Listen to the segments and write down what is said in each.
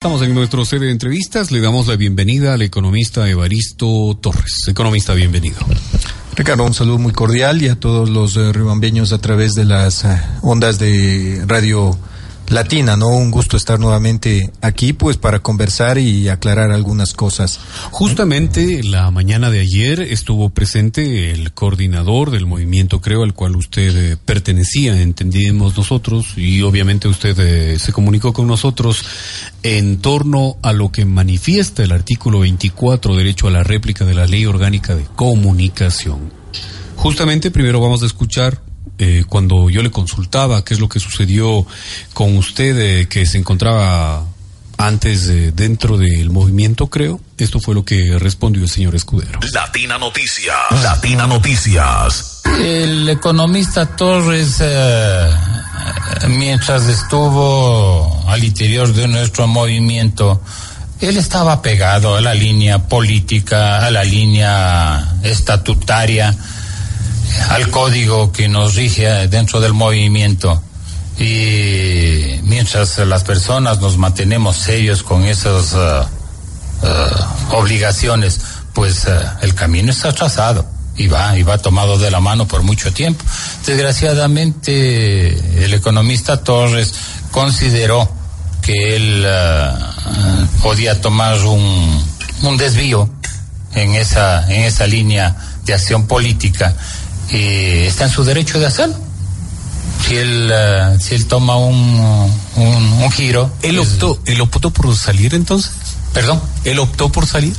Estamos en nuestro sede de entrevistas. Le damos la bienvenida al economista Evaristo Torres. Economista, bienvenido. Ricardo, un saludo muy cordial y a todos los eh, ribambeños a través de las eh, ondas de Radio Latina, ¿no? Un gusto estar nuevamente aquí, pues, para conversar y aclarar algunas cosas. Justamente la mañana de ayer estuvo presente el coordinador del movimiento, creo, al cual usted eh, pertenecía, entendimos nosotros, y obviamente usted eh, se comunicó con nosotros en torno a lo que manifiesta el artículo 24, derecho a la réplica de la Ley Orgánica de Comunicación. Justamente primero vamos a escuchar eh, cuando yo le consultaba qué es lo que sucedió con usted, eh, que se encontraba antes eh, dentro del movimiento, creo, esto fue lo que respondió el señor Escudero. Latina Noticias. Latina Noticias. El economista Torres, eh, mientras estuvo al interior de nuestro movimiento, él estaba pegado a la línea política, a la línea estatutaria al código que nos rige dentro del movimiento. Y mientras las personas nos mantenemos serios con esas uh, uh, obligaciones, pues uh, el camino está trazado y va, y va tomado de la mano por mucho tiempo. Desgraciadamente, el economista Torres consideró que él podía tomar un, un desvío en esa, en esa línea de acción política eh, está en su derecho de hacerlo. Si él, uh, si él toma un, un, un giro. ¿Él optó, ¿Él optó por salir entonces? ¿Perdón? ¿Él optó por salir?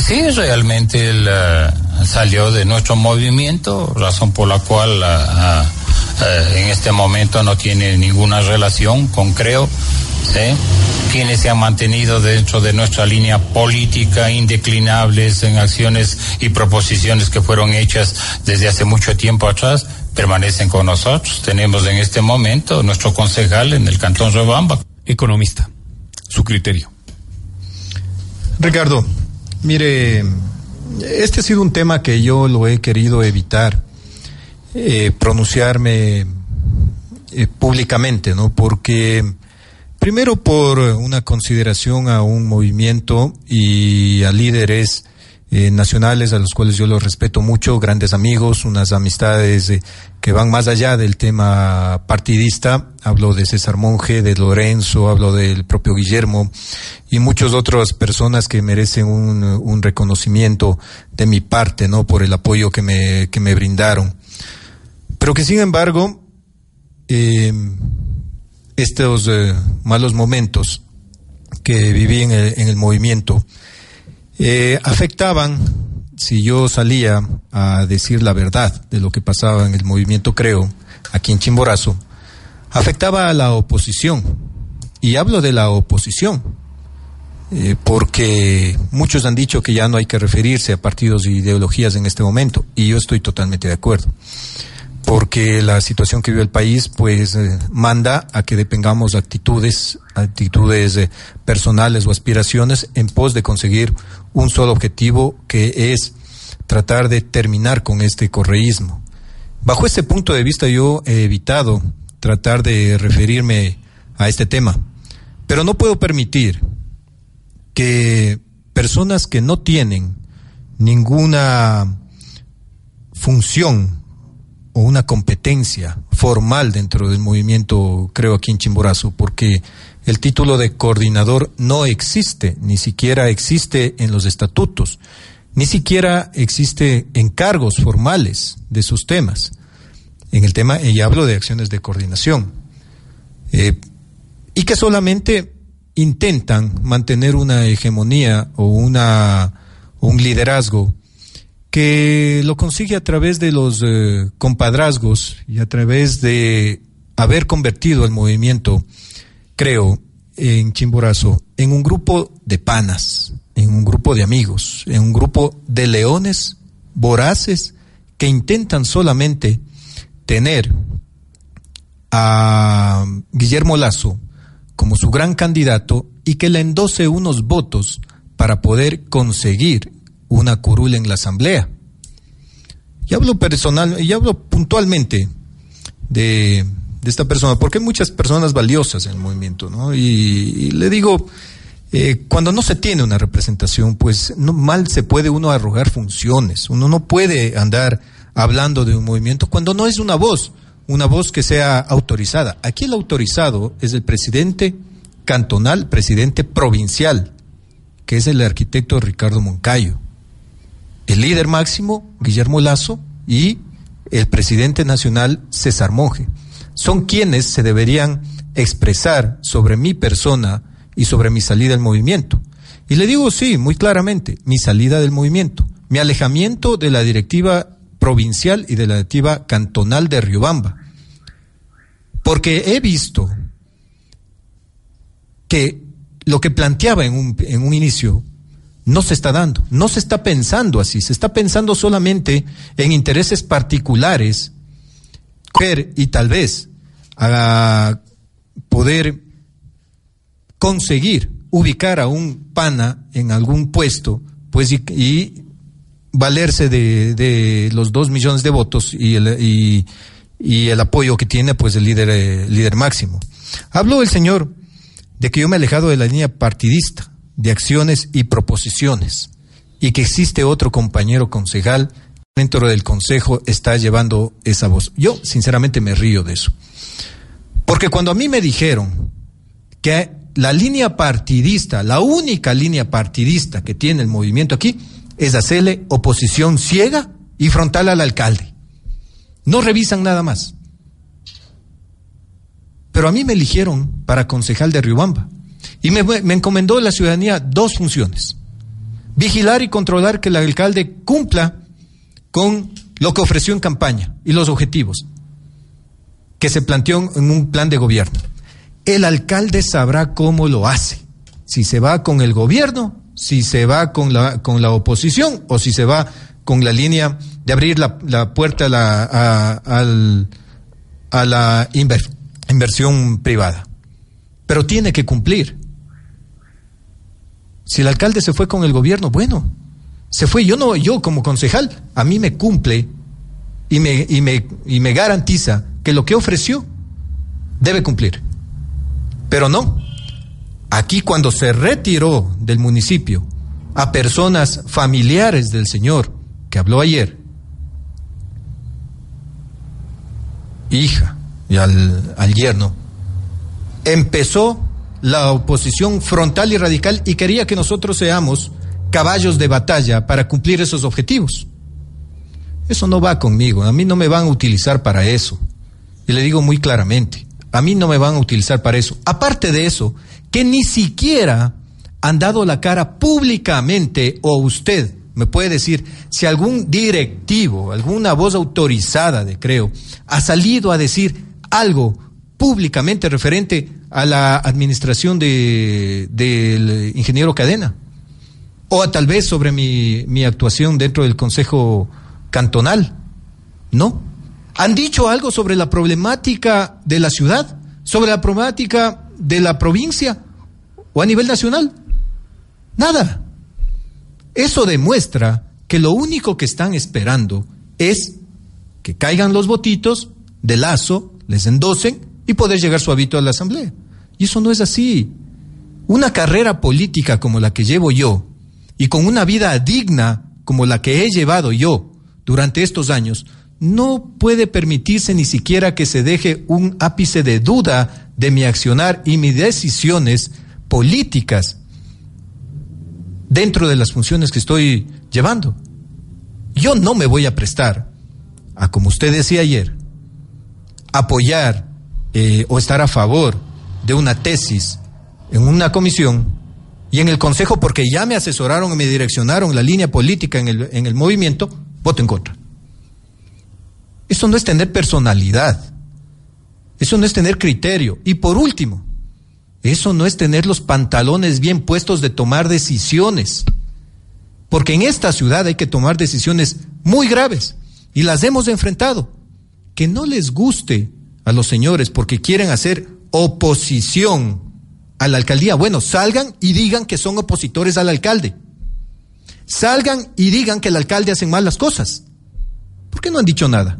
Sí, realmente él uh, salió de nuestro movimiento, razón por la cual uh, en este momento no tiene ninguna relación con Creo. ¿sí? quienes se han mantenido dentro de nuestra línea política, indeclinables en acciones y proposiciones que fueron hechas desde hace mucho tiempo atrás, permanecen con nosotros. Tenemos en este momento nuestro concejal en el Cantón Robamba. Economista, su criterio. Ricardo, mire, este ha sido un tema que yo lo he querido evitar, eh, pronunciarme eh, públicamente, ¿no? Porque Primero por una consideración a un movimiento y a líderes eh, nacionales a los cuales yo los respeto mucho, grandes amigos, unas amistades eh, que van más allá del tema partidista. Hablo de César Monge, de Lorenzo, hablo del propio Guillermo y muchas otras personas que merecen un, un reconocimiento de mi parte, ¿no? Por el apoyo que me, que me brindaron. Pero que sin embargo, eh, estos eh, malos momentos que viví en el, en el movimiento eh, afectaban, si yo salía a decir la verdad de lo que pasaba en el movimiento Creo, aquí en Chimborazo, afectaba a la oposición. Y hablo de la oposición, eh, porque muchos han dicho que ya no hay que referirse a partidos e ideologías en este momento, y yo estoy totalmente de acuerdo porque la situación que vive el país pues eh, manda a que depengamos actitudes, actitudes eh, personales o aspiraciones en pos de conseguir un solo objetivo que es tratar de terminar con este correísmo. Bajo este punto de vista yo he evitado tratar de referirme a este tema, pero no puedo permitir que personas que no tienen ninguna función o una competencia formal dentro del movimiento, creo aquí en Chimborazo, porque el título de coordinador no existe, ni siquiera existe en los estatutos, ni siquiera existe en cargos formales de sus temas. En el tema, y hablo de acciones de coordinación, eh, y que solamente intentan mantener una hegemonía o una, un liderazgo que lo consigue a través de los eh, compadrazgos y a través de haber convertido el movimiento, creo, en Chimborazo en un grupo de panas, en un grupo de amigos, en un grupo de leones voraces que intentan solamente tener a Guillermo Lazo como su gran candidato y que le endose unos votos para poder conseguir una curul en la asamblea. Y hablo personal, y hablo puntualmente de, esta persona, porque hay muchas personas valiosas en el movimiento, ¿no? Y, le digo, eh, cuando no se tiene una representación, pues no mal se puede uno arrogar funciones. Uno no puede andar hablando de un movimiento cuando no es una voz, una voz que sea autorizada. Aquí el autorizado es el presidente cantonal, presidente provincial, que es el arquitecto Ricardo Moncayo. El líder máximo, Guillermo Lazo, y el presidente nacional, César Monge. Son quienes se deberían expresar sobre mi persona y sobre mi salida del movimiento. Y le digo sí, muy claramente, mi salida del movimiento, mi alejamiento de la directiva provincial y de la directiva cantonal de Riobamba. Porque he visto que lo que planteaba en un, en un inicio no se está dando, no se está pensando así, se está pensando solamente en intereses particulares y tal vez a poder conseguir ubicar a un pana en algún puesto, pues y valerse de, los dos millones de votos y el, y, el apoyo que tiene pues el líder, eh, líder máximo. Habló el señor de que yo me he alejado de la línea partidista, de acciones y proposiciones, y que existe otro compañero concejal dentro del consejo está llevando esa voz. Yo sinceramente me río de eso. Porque cuando a mí me dijeron que la línea partidista, la única línea partidista que tiene el movimiento aquí, es hacerle oposición ciega y frontal al alcalde. No revisan nada más. Pero a mí me eligieron para concejal de Riobamba y me, me encomendó la ciudadanía dos funciones. Vigilar y controlar que el alcalde cumpla con lo que ofreció en campaña y los objetivos que se planteó en un plan de gobierno. El alcalde sabrá cómo lo hace. Si se va con el gobierno si se va con la, con la oposición o si se va con la línea de abrir la, la puerta a la, a, a la inversión privada. Pero tiene que cumplir. Si el alcalde se fue con el gobierno, bueno, se fue. Yo no, yo como concejal, a mí me cumple y me, y me, y me garantiza que lo que ofreció debe cumplir. Pero no, Aquí cuando se retiró del municipio a personas familiares del señor que habló ayer, hija y al, al yerno, empezó la oposición frontal y radical y quería que nosotros seamos caballos de batalla para cumplir esos objetivos. Eso no va conmigo, a mí no me van a utilizar para eso. Y le digo muy claramente, a mí no me van a utilizar para eso. Aparte de eso, que ni siquiera han dado la cara públicamente, o usted me puede decir, si algún directivo, alguna voz autorizada de Creo, ha salido a decir algo públicamente referente a la administración del de, ingeniero Cadena, o tal vez sobre mi, mi actuación dentro del Consejo Cantonal. No. ¿Han dicho algo sobre la problemática de la ciudad? ¿Sobre la problemática de la provincia o a nivel nacional? Nada. Eso demuestra que lo único que están esperando es que caigan los votitos de lazo, les endosen y poder llegar suavito a la asamblea. Y eso no es así. Una carrera política como la que llevo yo y con una vida digna como la que he llevado yo durante estos años, no puede permitirse ni siquiera que se deje un ápice de duda de mi accionar y mis decisiones políticas dentro de las funciones que estoy llevando. Yo no me voy a prestar a, como usted decía ayer, apoyar eh, o estar a favor de una tesis en una comisión y en el Consejo, porque ya me asesoraron y me direccionaron la línea política en el, en el movimiento, voto en contra. Eso no es tener personalidad. Eso no es tener criterio. Y por último, Eso no es tener los pantalones bien puestos de tomar decisiones. Porque en esta ciudad hay que tomar decisiones muy graves y las hemos enfrentado. Que no les guste a los señores porque quieren hacer oposición a la alcaldía. Bueno, salgan y digan que son opositores al alcalde. Salgan y digan que el alcalde hace mal las cosas. ¿Por qué no han dicho nada?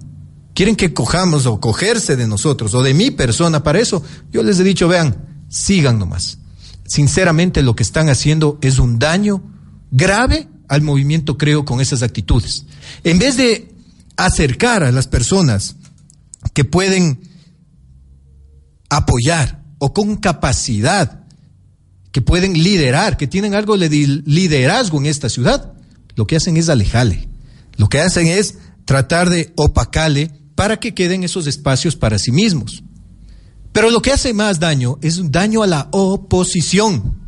Quieren que cojamos o cogerse de nosotros o de mi persona para eso. Yo les he dicho, vean, sigan nomás. Sinceramente lo que están haciendo es un daño grave al movimiento creo con esas actitudes. En vez de acercar a las personas que pueden apoyar o con capacidad, que pueden liderar, que tienen algo de liderazgo en esta ciudad, lo que hacen es alejarle. Lo que hacen es tratar de opacarle para que queden esos espacios para sí mismos. Pero lo que hace más daño es un daño a la oposición.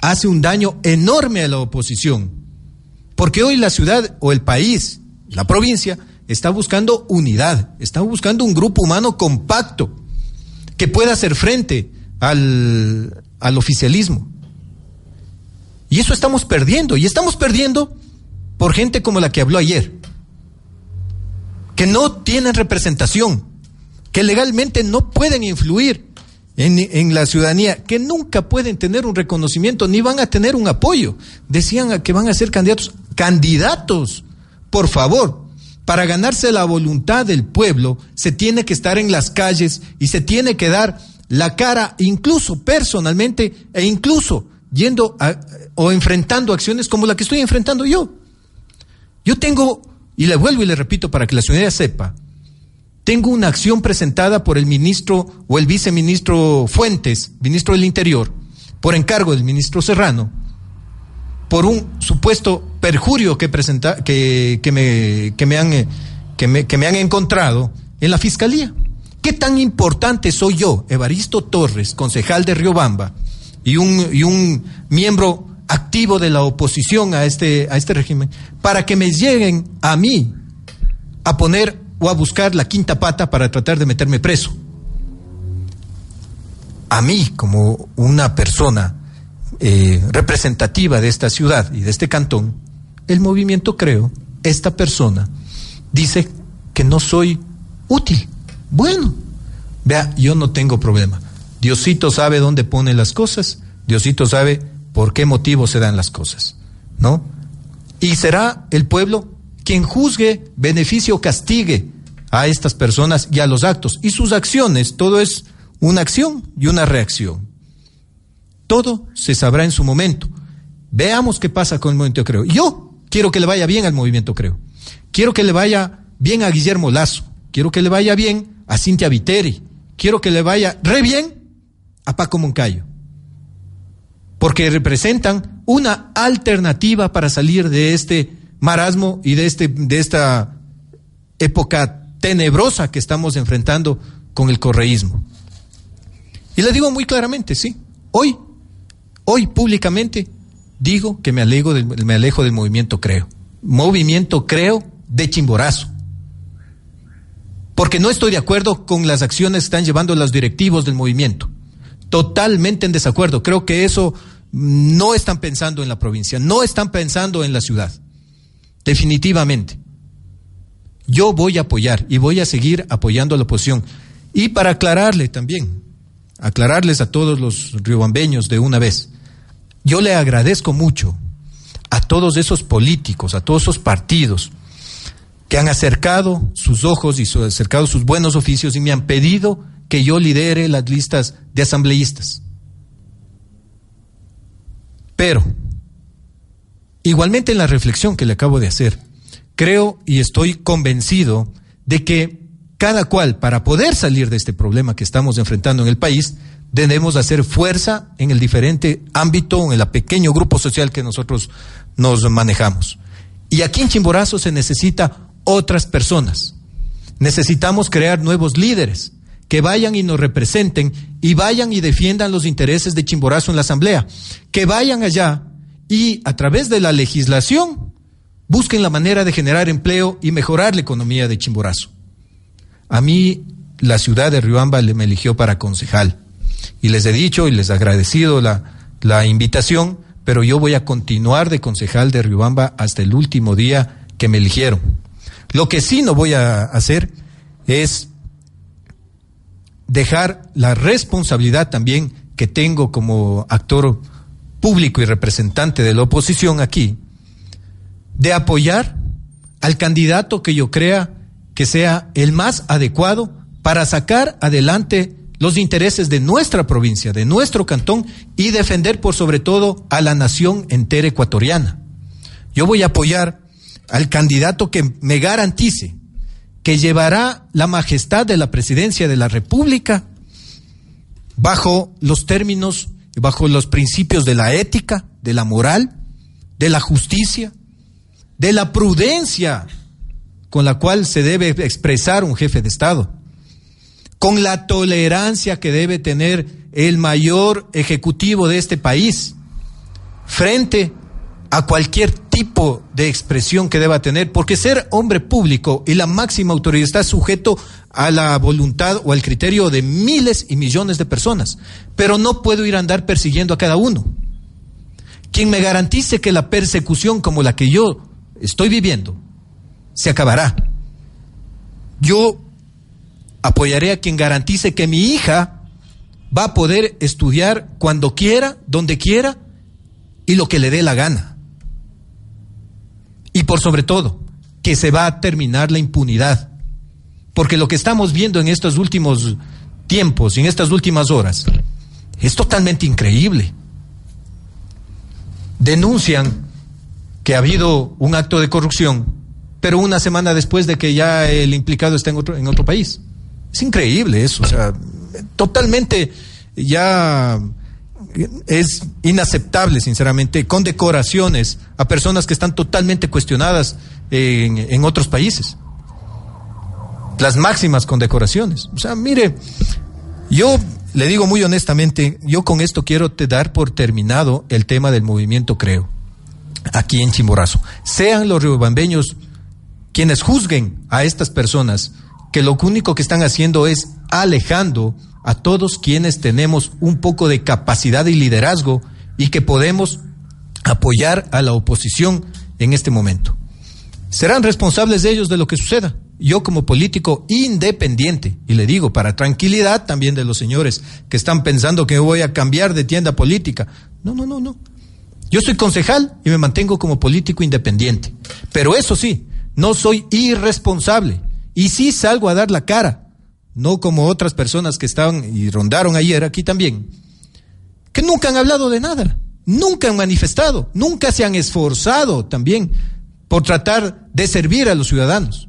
Hace un daño enorme a la oposición. Porque hoy la ciudad o el país, la provincia, está buscando unidad, está buscando un grupo humano compacto que pueda hacer frente al, al oficialismo. Y eso estamos perdiendo. Y estamos perdiendo por gente como la que habló ayer, que no tienen representación, que legalmente no pueden influir en, la ciudadanía, que nunca pueden tener un reconocimiento ni van a tener un apoyo. Decían que van a ser candidatos. Candidatos, por favor, para ganarse la voluntad del pueblo, se tiene que estar en las calles y se tiene que dar la cara, incluso personalmente, e incluso yendo o enfrentando acciones como la que estoy enfrentando yo. Yo tengo, y le vuelvo y le repito para que la ciudadanía sepa, tengo una acción presentada por el ministro o el viceministro Fuentes, ministro del Interior, por encargo del ministro Serrano, por un supuesto perjurio que, presenta, que, que, me, que, me han, eh, que, me, que me han encontrado en la fiscalía. ¿Qué tan importante soy yo, Evaristo Torres, concejal de Riobamba, y un, y un miembro activo de la oposición a este, a este régimen, para que me lleguen a mí a poner o a buscar la quinta pata para tratar de meterme preso. A mí, como una persona eh, representativa de esta ciudad y de este cantón, el movimiento creo, esta persona, dice que no soy útil. Bueno, vea, yo no tengo problema. Diosito sabe dónde pone las cosas, Diosito sabe por qué motivo se dan las cosas, ¿no? Y será el pueblo quien juzgue, beneficie o castigue a estas personas y a los actos. Y sus acciones, todo es una acción y una reacción. Todo se sabrá en su momento. Veamos qué pasa con el movimiento Creo. Yo quiero que le vaya bien al movimiento Creo. Quiero que le vaya bien a Guillermo Lazo. Quiero que le vaya bien a Cintia Viteri. Quiero que le vaya re bien a Paco Moncayo. Porque representan una alternativa para salir de este marasmo y de, este, de esta época tenebrosa que estamos enfrentando con el correísmo. Y le digo muy claramente, sí, hoy, hoy públicamente digo que me me alejo del movimiento Creo. Movimiento Creo de Chimborazo. Porque no estoy de acuerdo con las acciones que están llevando los directivos del movimiento. Totalmente en desacuerdo. Creo que eso no están pensando en la provincia, no están pensando en la ciudad definitivamente. Yo voy a apoyar y voy a seguir apoyando a la oposición. Y para aclararle también, aclararles a todos los riobambeños de una vez, yo le agradezco mucho a todos esos políticos, a todos esos partidos que han acercado sus ojos y acercado sus buenos oficios y me han pedido que yo lidere las listas de asambleístas. Pero Igualmente en la reflexión que le acabo de hacer, creo y estoy convencido de que cada cual, para poder salir de este problema que estamos enfrentando en el país, debemos hacer fuerza en el diferente ámbito, en el pequeño grupo social que nosotros nos manejamos. Y aquí en Chimborazo se necesita otras personas. Necesitamos crear nuevos líderes que vayan y nos representen y vayan y defiendan los intereses de Chimborazo en la Asamblea. Que vayan allá y a través de la legislación busquen la manera de generar empleo y mejorar la economía de Chimborazo. A mí la ciudad de Riobamba me eligió para concejal. Y les he dicho y les he agradecido la, la invitación, pero yo voy a continuar de concejal de Riobamba hasta el último día que me eligieron. Lo que sí no voy a hacer es dejar la responsabilidad también que tengo como actor público y representante de la oposición aquí, de apoyar al candidato que yo crea que sea el más adecuado para sacar adelante los intereses de nuestra provincia, de nuestro cantón y defender por sobre todo a la nación entera ecuatoriana. Yo voy a apoyar al candidato que me garantice que llevará la majestad de la presidencia de la República bajo los términos, bajo los principios de la ética, de la moral, de la justicia, de la prudencia con la cual se debe expresar un jefe de Estado, con la tolerancia que debe tener el mayor ejecutivo de este país frente a cualquier tipo de expresión que deba tener, porque ser hombre público y la máxima autoridad está sujeto a la voluntad o al criterio de miles y millones de personas, pero no puedo ir a andar persiguiendo a cada uno. Quien me garantice que la persecución como la que yo estoy viviendo se acabará. Yo apoyaré a quien garantice que mi hija va a poder estudiar cuando quiera, donde quiera y lo que le dé la gana. Y por sobre todo, que se va a terminar la impunidad. Porque lo que estamos viendo en estos últimos tiempos, en estas últimas horas, es totalmente increíble. Denuncian que ha habido un acto de corrupción, pero una semana después de que ya el implicado está en otro, en otro país. Es increíble eso, o sea, totalmente ya es inaceptable, sinceramente, condecoraciones a personas que están totalmente cuestionadas en, otros países. Las máximas condecoraciones. O sea, mire, yo le digo muy honestamente, yo con esto quiero te dar por terminado el tema del movimiento Creo, aquí en Chimborazo. Sean los riobambeños quienes juzguen a estas personas que lo único que están haciendo es alejando a todos quienes tenemos un poco de capacidad y liderazgo y que podemos apoyar a la oposición en este momento. Serán responsables de ellos de lo que suceda. Yo como político independiente, y le digo para tranquilidad también de los señores que están pensando que voy a cambiar de tienda política. No, no, no, no. Yo soy concejal y me mantengo como político independiente. Pero eso sí, no soy irresponsable. Y sí salgo a dar la cara no como otras personas que estaban y rondaron ayer aquí también, que nunca han hablado de nada, nunca han manifestado, nunca se han esforzado también por tratar de servir a los ciudadanos.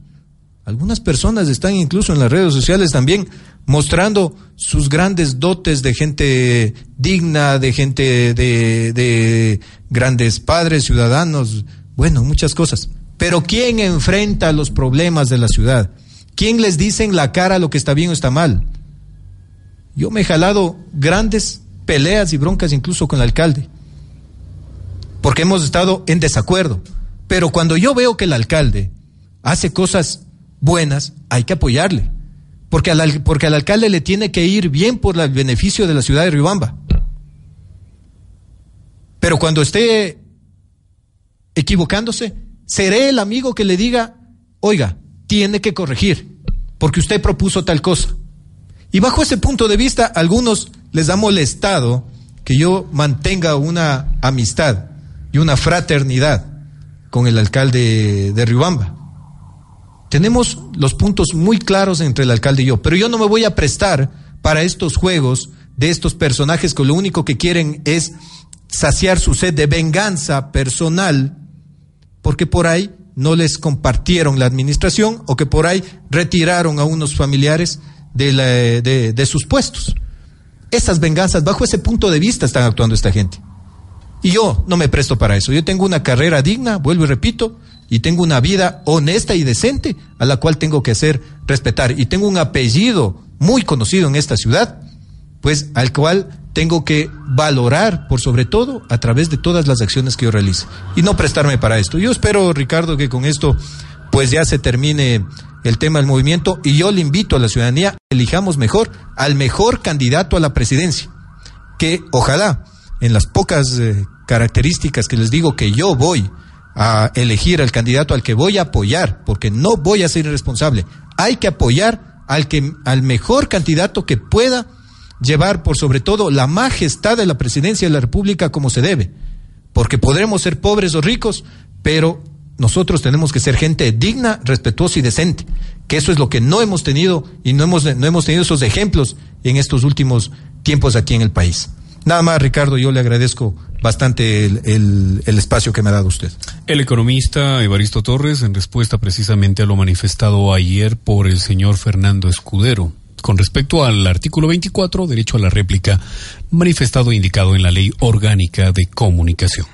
Algunas personas están incluso en las redes sociales también mostrando sus grandes dotes de gente digna, de gente de, de grandes padres, ciudadanos, bueno, muchas cosas. Pero ¿quién enfrenta los problemas de la ciudad? ¿Quién les dice en la cara lo que está bien o está mal? Yo me he jalado grandes peleas y broncas incluso con el alcalde, porque hemos estado en desacuerdo. Pero cuando yo veo que el alcalde hace cosas buenas, hay que apoyarle, porque al, porque al alcalde le tiene que ir bien por el beneficio de la ciudad de Riobamba. Pero cuando esté equivocándose, seré el amigo que le diga, oiga, tiene que corregir, porque usted propuso tal cosa. Y bajo ese punto de vista, a algunos les ha molestado que yo mantenga una amistad y una fraternidad con el alcalde de Riobamba. Tenemos los puntos muy claros entre el alcalde y yo, pero yo no me voy a prestar para estos juegos de estos personajes que lo único que quieren es saciar su sed de venganza personal, porque por ahí no les compartieron la administración o que por ahí retiraron a unos familiares de, sus puestos. Esas venganzas, bajo ese punto de vista, están actuando esta gente. Y yo no me presto para eso. Yo tengo una carrera digna, vuelvo y repito, y tengo una vida honesta y decente a la cual tengo que hacer respetar. Y tengo un apellido muy conocido en esta ciudad, pues al cual tengo que valorar por sobre todo a través de todas las acciones que yo realice y no prestarme para esto. Yo espero, Ricardo, que con esto pues ya se termine el tema del movimiento y yo le invito a la ciudadanía, elijamos mejor al mejor candidato a la presidencia, que ojalá en las pocas eh, características que les digo que yo voy a elegir al candidato al que voy a apoyar, porque no voy a ser irresponsable, hay que apoyar al que al mejor candidato que pueda llevar por sobre todo la majestad de la presidencia de la República como se debe, porque podremos ser pobres o ricos, pero nosotros tenemos que ser gente digna, respetuosa y decente, que eso es lo que no hemos tenido y no hemos, no hemos tenido esos ejemplos en estos últimos tiempos aquí en el país. Nada más, Ricardo, yo le agradezco bastante el, el, espacio que me ha dado usted. El economista Evaristo Torres, en respuesta precisamente a lo manifestado ayer por el señor Fernando Escudero, con respecto al artículo 24, derecho a la réplica, manifestado e indicado en la ley orgánica de comunicación.